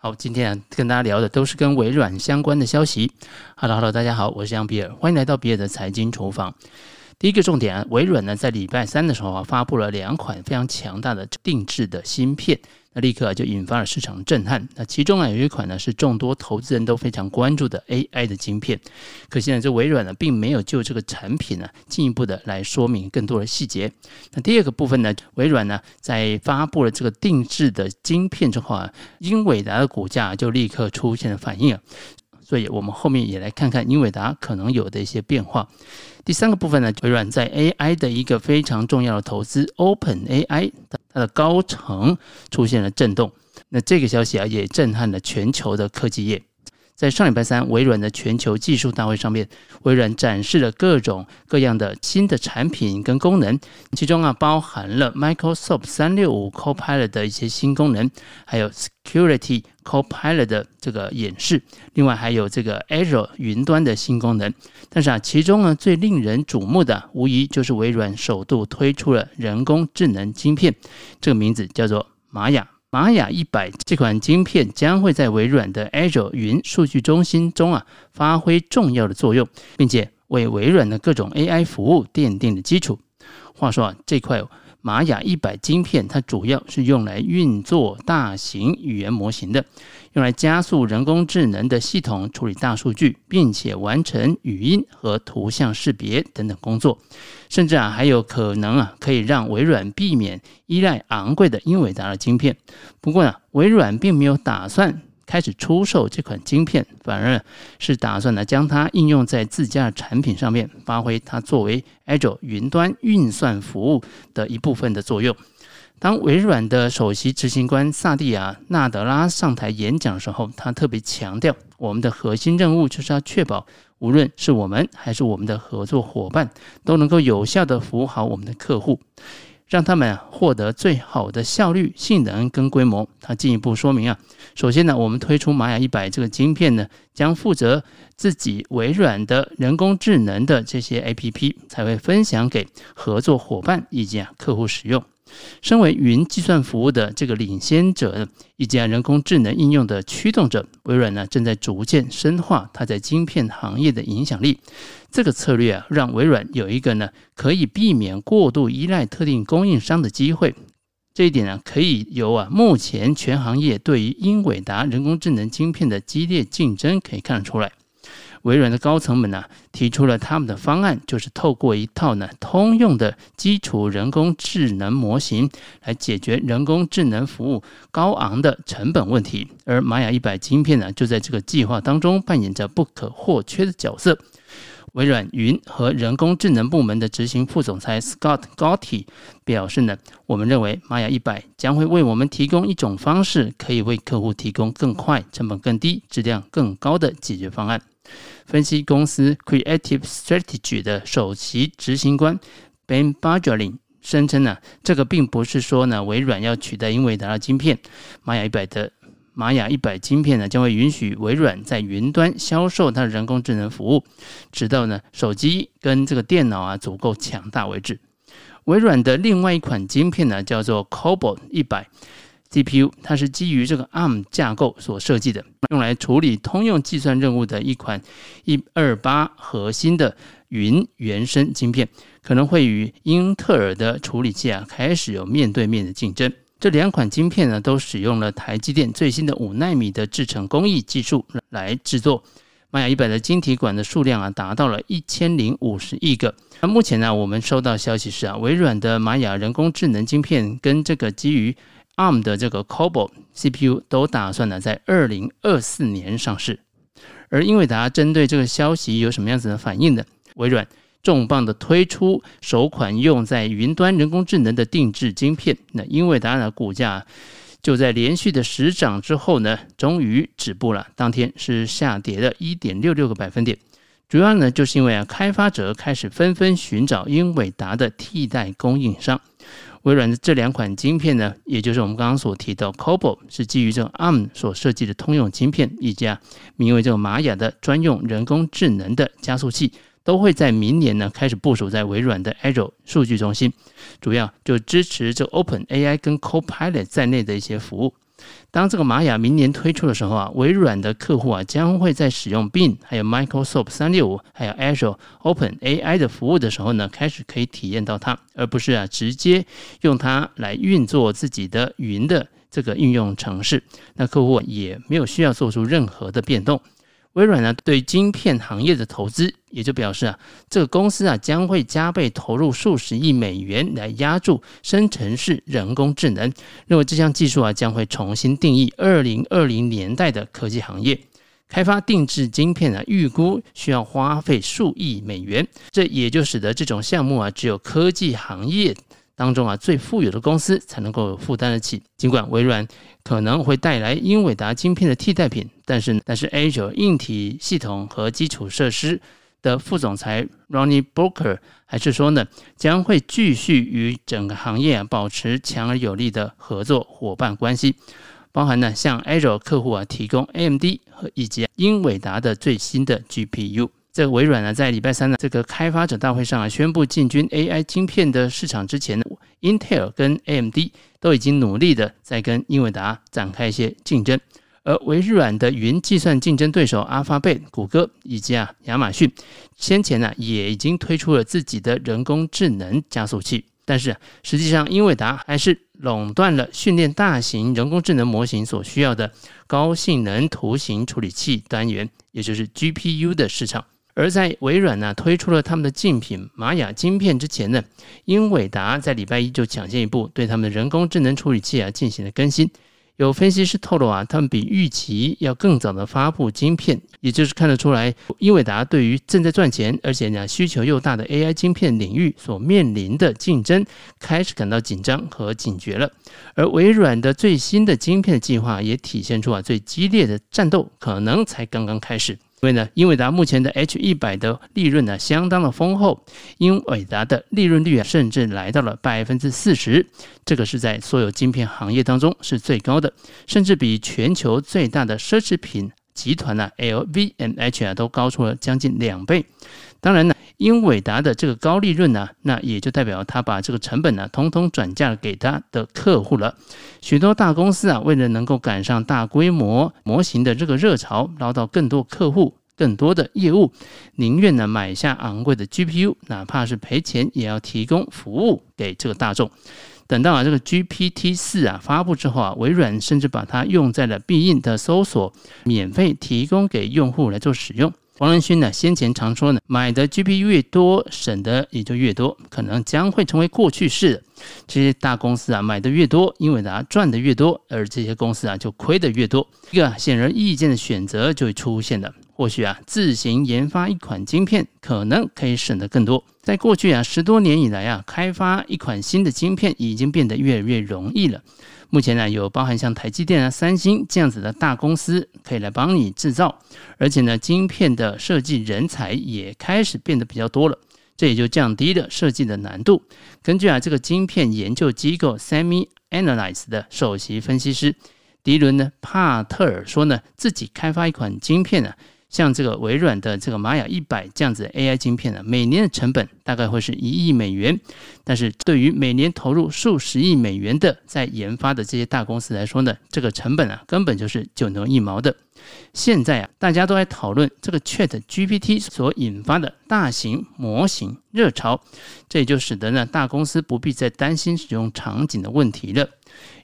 好，今天啊跟大家聊的都是跟微软相关的消息。Hello，Hello，大家好，我是杨比尔，欢迎来到比尔的财经厨房。第一个重点啊，微软呢在礼拜三的时候啊发布了两款非常强大的定制的芯片，那立刻就引发了市场震撼。那其中啊有一款呢是众多投资人都非常关注的 AI 的晶片，可惜呢这微软呢并没有就这个产品呢进一步的来说明更多的细节。那第二个部分呢，微软呢在发布了这个定制的晶片之后啊，英伟达的股价就立刻出现了反应。所以我们后面也来看看英伟达可能有的一些变化。第三个部分呢，微软在 AI 的一个非常重要的投资 OpenAI，它的高层出现了震动。那这个消息啊，也震撼了全球的科技业。在上礼拜三，微软的全球技术大会上面，微软展示了各种各样的新的产品跟功能，其中啊包含了 Microsoft 三六五 Copilot 的一些新功能，还有 Security Copilot 的这个演示，另外还有这个 Azure 云端的新功能。但是啊，其中呢最令人瞩目的，无疑就是微软首度推出了人工智能晶片，这个名字叫做玛雅。玛雅一百这款晶片将会在微软的 Azure 云数据中心中啊发挥重要的作用，并且为微软的各种 AI 服务奠定了基础。话说啊，这块玛雅一百晶片它主要是用来运作大型语言模型的。用来加速人工智能的系统处理大数据，并且完成语音和图像识别等等工作，甚至啊还有可能啊可以让微软避免依赖昂贵的英伟达的晶片。不过呢，微软并没有打算开始出售这款晶片，反而是打算呢将它应用在自家的产品上面，发挥它作为 Azure 云端运算服务的一部分的作用。当微软的首席执行官萨蒂亚·纳德拉上台演讲的时候，他特别强调，我们的核心任务就是要确保，无论是我们还是我们的合作伙伴，都能够有效地服务好我们的客户，让他们获得最好的效率、性能跟规模。他进一步说明啊，首先呢，我们推出玛雅一百这个晶片呢，将负责自己微软的人工智能的这些 APP，才会分享给合作伙伴以及啊客户使用。身为云计算服务的这个领先者，以及人工智能应用的驱动者，微软呢正在逐渐深化它在晶片行业的影响力。这个策略啊，让微软有一个呢可以避免过度依赖特定供应商的机会。这一点呢，可以由啊目前全行业对于英伟达人工智能晶片的激烈竞争可以看得出来。微软的高层们呢、提出了他们的方案，就是透过一套呢通用的基础人工智能模型来解决人工智能服务高昂的成本问题。而玛雅一百晶片呢就在这个计划当中扮演着不可或缺的角色。微软云和人工智能部门的执行副总裁 Scott Gotti 表示呢，我们认为玛雅一百将会为我们提供一种方式，可以为客户提供更快、成本更低、质量更高的解决方案。分析公司 Creative Strategy 的首席执行官 Ben b a j e l i n 声称呢，这个并不是说呢，微软要取代英伟达的晶片。玛雅一百的玛雅一百晶片呢，将会允许微软在云端销售它的人工智能服务，直到呢手机跟这个电脑啊足够强大为止。微软的另外一款晶片呢，叫做 Cobalt 一百。CPU 它是基于这个 ARM 架构所设计的，用来处理通用计算任务的一款一二八核心的云原生晶片，可能会与英特尔的处理器啊开始有面对面的竞争。这两款晶片呢，都使用了台积电最新的五纳米的制程工艺技术来制作。玛雅一百的晶体管的数量啊，达到了一千零五十亿个。那目前呢，我们收到消息是啊，微软的玛雅人工智能晶片跟这个基于 ARM 的这个 Cobol CPU 都打算呢在二零二四年上市，而英伟达针对这个消息有什么样子的反应呢？微软重磅的推出首款用在云端人工智能的定制晶片，那英伟达的股价就在连续的十涨之后呢，终于止步了，当天是下跌了一点六六个百分点，主要呢就是因为啊，开发者开始纷纷寻找英伟达的替代供应商。微软的这两款晶片呢，也就是我们刚刚所提到，Cobol 是基于这个 ARM 所设计的通用晶片，以及啊名为这个玛雅的专用人工智能的加速器，都会在明年呢开始部署在微软的 Azure 数据中心，主要就支持这 OpenAI 跟 Copilot 在内的一些服务。当这个玛雅明年推出的时候啊，微软的客户啊将会在使用 Bin、还有 Microsoft 三六五、还有 Azure Open AI 的服务的时候呢，开始可以体验到它，而不是啊直接用它来运作自己的云的这个应用程式。那客户也没有需要做出任何的变动。微软呢对晶片行业的投资，也就表示啊，这个公司啊将会加倍投入数十亿美元来压住生成式人工智能，认为这项技术啊将会重新定义二零二零年代的科技行业。开发定制晶片啊，预估需要花费数亿美元，这也就使得这种项目啊只有科技行业当中啊最富有的公司才能够负担得起。尽管微软可能会带来英伟达晶片的替代品，但是但是 Azure 硬体系统和基础设施的副总裁 Ronnie Booker 还是说呢，将会继续与整个行业保持强而有力的合作伙伴关系，包含呢向 Azure 客户啊提供 AMD 和以及英伟达的最新的 GPU。这个微软呢，在礼拜三呢这个开发者大会上啊，宣布进军 AI 晶片的市场之前呢，Intel 跟 AMD 都已经努力的在跟英伟达展开一些竞争，而微软的云计算竞争对手 Alphabet、谷歌以及啊亚马逊，先前呢也已经推出了自己的人工智能加速器，但是实际上英伟达还是垄断了训练大型人工智能模型所需要的高性能图形处理器单元，也就是 GPU 的市场。而在微软呢推出了他们的竞品玛雅晶片之前呢，英伟达在礼拜一就抢先一步对他们的人工智能处理器啊进行了更新。有分析师透露啊，他们比预期要更早的发布晶片，也就是看得出来，英伟达对于正在赚钱而且呢需求又大的 AI 晶片领域所面临的竞争开始感到紧张和警觉了。而微软的最新的晶片计划也体现出啊，最激烈的战斗可能才刚刚开始。因为呢，英伟达目前的 H 一百的利润呢相当的丰厚，英伟达的利润率啊甚至来到了百分之四十，这个是在所有晶片行业当中是最高的，甚至比全球最大的奢侈品集团呢 LVMH 啊都高出了将近两倍。当然呢，英伟达的这个高利润呢，那也就代表他把这个成本呢，通通转嫁给他的客户了。许多大公司啊，为了能够赶上大规模模型的这个热潮，捞到更多客户、更多的业务，宁愿呢买下昂贵的 GPU，哪怕是赔钱也要提供服务给这个大众。等到啊这个 GPT 四啊发布之后啊，微软甚至把它用在了必应的搜索，免费提供给用户来做使用。黄仁勋呢，先前常说呢，买的 GPU 越多，省的也就越多，可能将会成为过去式。这些大公司啊，买的越多，英伟达赚的越多，而这些公司啊，就亏的越多。一个显而易见的选择就会出现了。或许啊，自行研发一款晶片，可能可以省得更多。在过去啊，十多年以来啊，开发一款新的晶片已经变得越来越容易了。目前呢，有包含像台积电啊、三星这样子的大公司可以来帮你制造，而且呢，晶片的设计人才也开始变得比较多了，这也就降低了设计的难度。根据啊这个晶片研究机构 SemiAnalysis 的首席分析师迪伦呢帕特尔说呢，自己开发一款晶片呢。像这个微软的这个玛雅一百这样子 AI 晶片呢，每年的成本大概会是一亿美元，但是对于每年投入数十亿美元的在研发的这些大公司来说呢，这个成本啊根本就是九牛一毛的。现在啊，大家都在讨论这个 ChatGPT 所引发的大型模型热潮，这也就使得呢大公司不必再担心使用场景的问题了。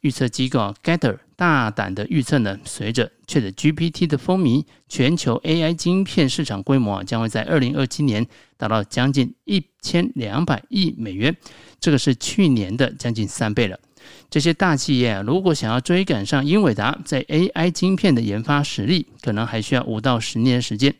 预测机构 Gather 大胆的预测呢，随着 ChatGPT 的风靡，全球 AI 晶片市场规模啊将会在二零二七年达到将近一千两百亿美元，这个是去年的将近三倍了。这些大企业啊，如果想要追赶上英伟达在 AI 晶片的研发实力，可能还需要五到十年时间。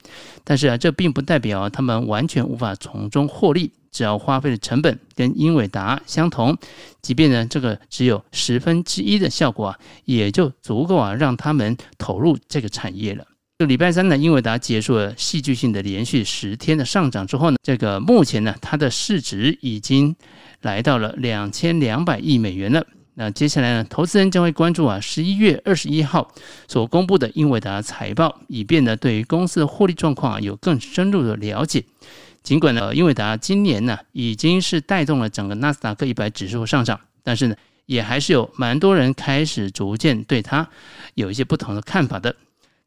但是啊，这并不代表他们完全无法从中获利。只要花费的成本跟英伟达相同，即便呢这个只有十分之一的效果啊，也就足够啊让他们投入这个产业了。礼拜三呢，英伟达结束了戏剧性的连续十天的上涨之后呢，这个目前呢它的市值已经来到了两千两百亿美元了。那接下来呢，投资人将会关注啊十一月二十一号所公布的英伟达财报，以便呢对于公司的获利状况有更深入的了解。尽管呢，英伟达今年呢已经是带动了整个纳斯达克一百指数上涨，但是呢，也还是有蛮多人开始逐渐对它有一些不同的看法的。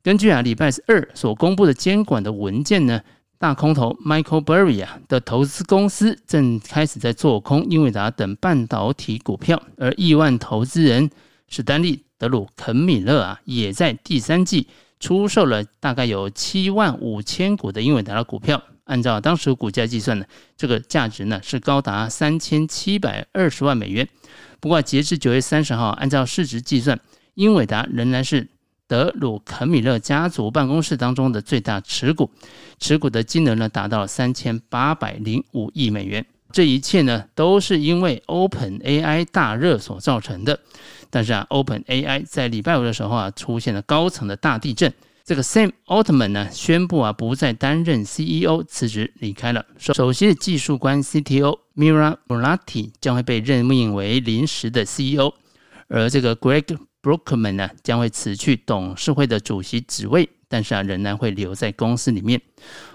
根据啊礼拜二所公布的监管的文件呢，大空头 Michael Burry 啊的投资公司正开始在做空英伟达等半导体股票，而亿万投资人史丹利德鲁肯米勒啊也在第三季出售了大概有七万五千股的英伟达的股票。按照当时股价计算呢，这个价值呢是高达三千七百二十万美元。不过截至九月三十号，按照市值计算，英伟达仍然是德鲁肯米勒家族办公室当中的最大持股，持股的金额呢达到三千八百零五亿美元。这一切呢都是因为 OpenAI 大热所造成的。但是啊，OpenAI 在礼拜五的时候啊出现了高层的大地震。这个 Sam Altman 呢宣布啊不再担任 CEO，辞职离开了。首首席的技术官 CTO Mira Murati 将会被任命为临时的 CEO，而这个 Greg Brockman 呢将会辞去董事会的主席职位，但是啊仍然会留在公司里面。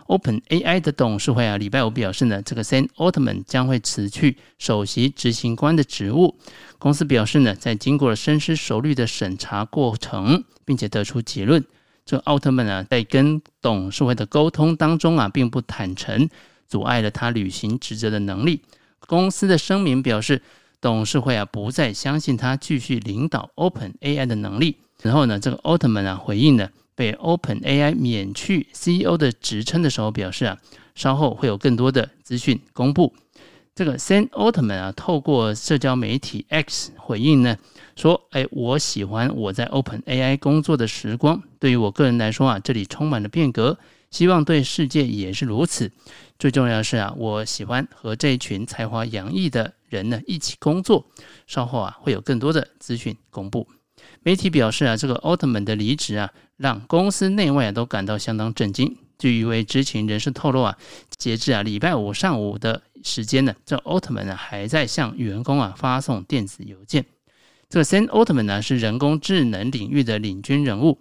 OpenAI 的董事会啊礼拜五表示呢，这个 Sam Altman 将会辞去首席执行官的职务。公司表示呢，在经过了深思熟虑的审查过程，并且得出结论。这奥特曼啊，在跟董事会的沟通当中啊，并不坦诚，阻碍了他履行职责的能力。公司的声明表示，董事会啊不再相信他继续领导 OpenAI 的能力。然后呢，这个奥特曼啊回应呢被 OpenAI 免去 CEO 的职称的时候，表示啊，稍后会有更多的资讯公布。这个 Sam Altman 啊，透过社交媒体 X 回应呢。说，哎，我喜欢我在 OpenAI 工作的时光。对于我个人来说啊，这里充满了变革，希望对世界也是如此。最重要的是啊，我喜欢和这一群才华洋溢的人呢一起工作。稍后啊，会有更多的资讯公布。媒体表示啊，这个奥特曼的离职啊，让公司内外啊都感到相当震惊。据一位知情人士透露啊，截至啊礼拜五上午的时间呢，这奥特曼呢还在向员工啊发送电子邮件。这个 Sam Altman 呢是人工智能领域的领军人物。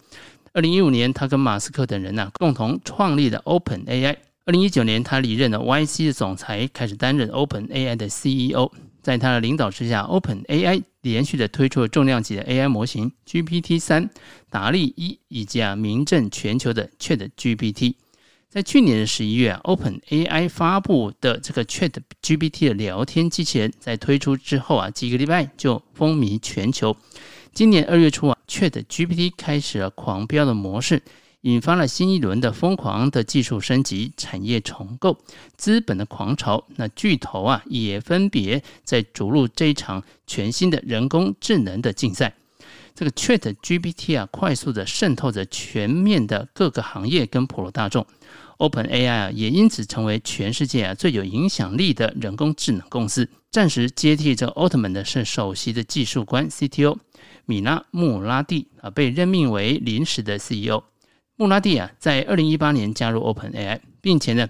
二零一五年，他跟马斯克等人呢共同创立了 OpenAI。二零一九年，他离任了 YC 的总裁，开始担任 OpenAI 的 CEO。在他的领导之下，OpenAI 连续的推出了重量级的 AI 模型 GPT 三、达利一以及啊名震全球的 ChatGPT。在去年的十一月，OpenAI 发布的这个 ChatGPT 的聊天机器人，在推出之后啊，几个礼拜就风靡全球。今年二月初啊，ChatGPT 开始了狂飙的模式，引发了新一轮的疯狂的技术升级、产业重构、资本的狂潮。那巨头啊，也分别在逐入这一场全新的人工智能的竞赛。这个 ChatGPT 啊，快速的渗透着全面的各个行业跟普罗大众。OpenAI 啊，也因此成为全世界啊最有影响力的人工智能公司。暂时接替这个奥特曼的是首席的技术官 CTO 米拉穆拉蒂啊，被任命为临时的 CEO。穆拉蒂啊，在二零一八年加入 OpenAI，并且呢，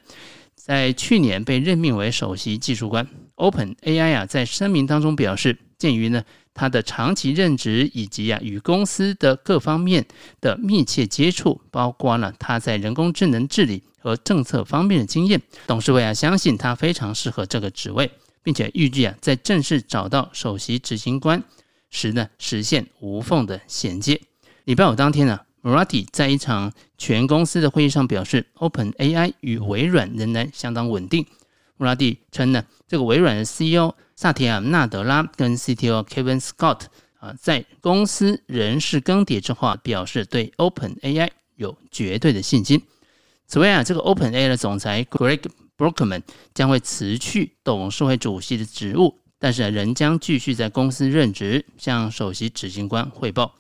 在去年被任命为首席技术官。OpenAI 啊，在声明当中表示，鉴于呢。他的长期任职以及啊与公司的各方面的密切接触，包括了他在人工智能治理和政策方面的经验，董事会啊相信他非常适合这个职位，并且预计啊在正式找到首席执行官时呢实现无缝的衔接。礼拜五当天呢 MRT 在一场全公司的会议上表示，OpenAI 与微软仍然相当稳定。，MRT 称呢，这个微软的 CEO。萨提亚·纳德拉跟 CTO Kevin Scott 啊，在公司人事更迭之后，表示对 OpenAI 有绝对的信心。此外啊，这个 OpenAI 的总裁 Greg Brockman 将会辞去董事会主席的职务，但是仍将继续在公司任职，向首席执行官汇报。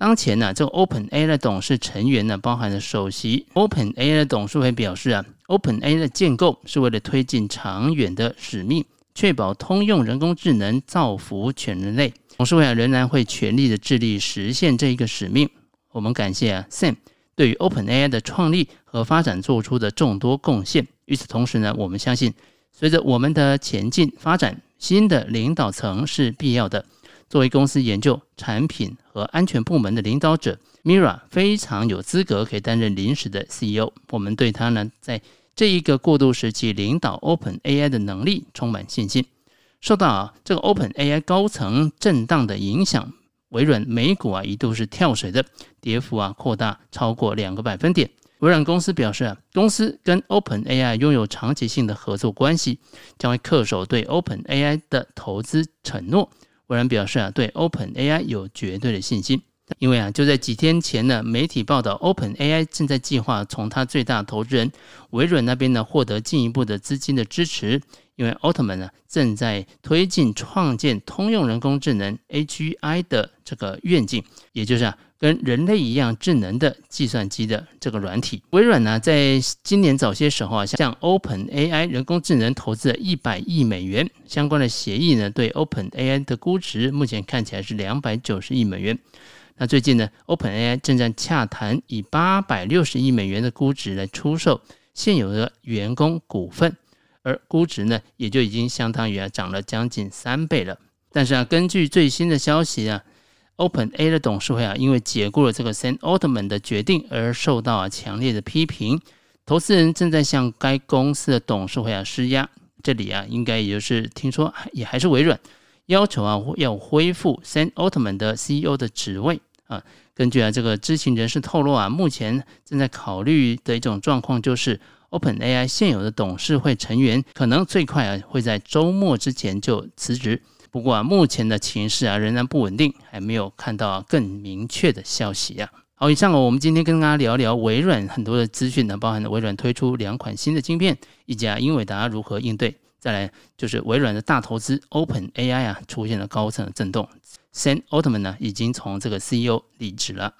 当前呢，这个 OpenAI 的董事成员呢，包含了首席 OpenAI 的董事会表示啊，OpenAI 的建构是为了推进长远的使命。确保通用人工智能造福全人类，董事会啊仍然会全力的致力实现这一个使命。我们感谢啊 Sam 对于 OpenAI 的创立和发展做出的众多贡献。与此同时呢，我们相信随着我们的前进发展，新的领导层是必要的。作为公司研究产品和安全部门的领导者，Mira 非常有资格可以担任临时的 CEO。我们对他呢在。这一个过渡时期领导 OpenAI 的能力充满信心。受到啊这个 OpenAI 高层震荡的影响，微软美股啊一度是跳水的，跌幅啊扩大超过两个百分点。微软公司表示啊，公司跟 OpenAI 拥有长期性的合作关系，将会恪守对 OpenAI 的投资承诺。微软表示啊，对 OpenAI 有绝对的信心，因为啊，就在几天前呢，媒体报道 OpenAI 正在计划从他最大投资人微软那边呢获得进一步的资金的支持，因为奥特曼呢正在推进创建通用人工智能 AGI 的这个愿景，也就是啊。跟人类一样智能的计算机的这个软体，微软呢，在今年早些时候啊，向 OpenAI 人工智能投资了一百亿美元，相关的协议呢，对 OpenAI 的估值目前看起来是两百九十亿美元。那最近呢，OpenAI 正在洽谈以八百六十亿美元的估值来出售现有的员工股份，而估值呢，也就已经相当于啊涨了将近三倍了。但是啊，根据最新的消息啊。，Open A 的董事会啊，因为解雇了这个 Sam Altman 的决定而受到啊强烈的批评。投资人正在向该公司的董事会啊施压。这里啊，应该也就是听说也还是微软要求啊要恢复 Sam Altman 的 CEO 的职位啊。根据啊这个知情人士透露啊，目前正在考虑的一种状况就是 OpenAI 现有的董事会成员可能最快啊会在周末之前就辞职。不过啊，目前的情势啊仍然不稳定，还没有看到更明确的消息啊。好，以上我们今天跟大家聊聊微软很多的资讯呢，包含了微软推出两款新的晶片，以及啊英伟达如何应对。再来就是微软的大投资 OpenAI 啊出现了高层的震动，Sam Altman 呢已经从这个 CEO 离职了。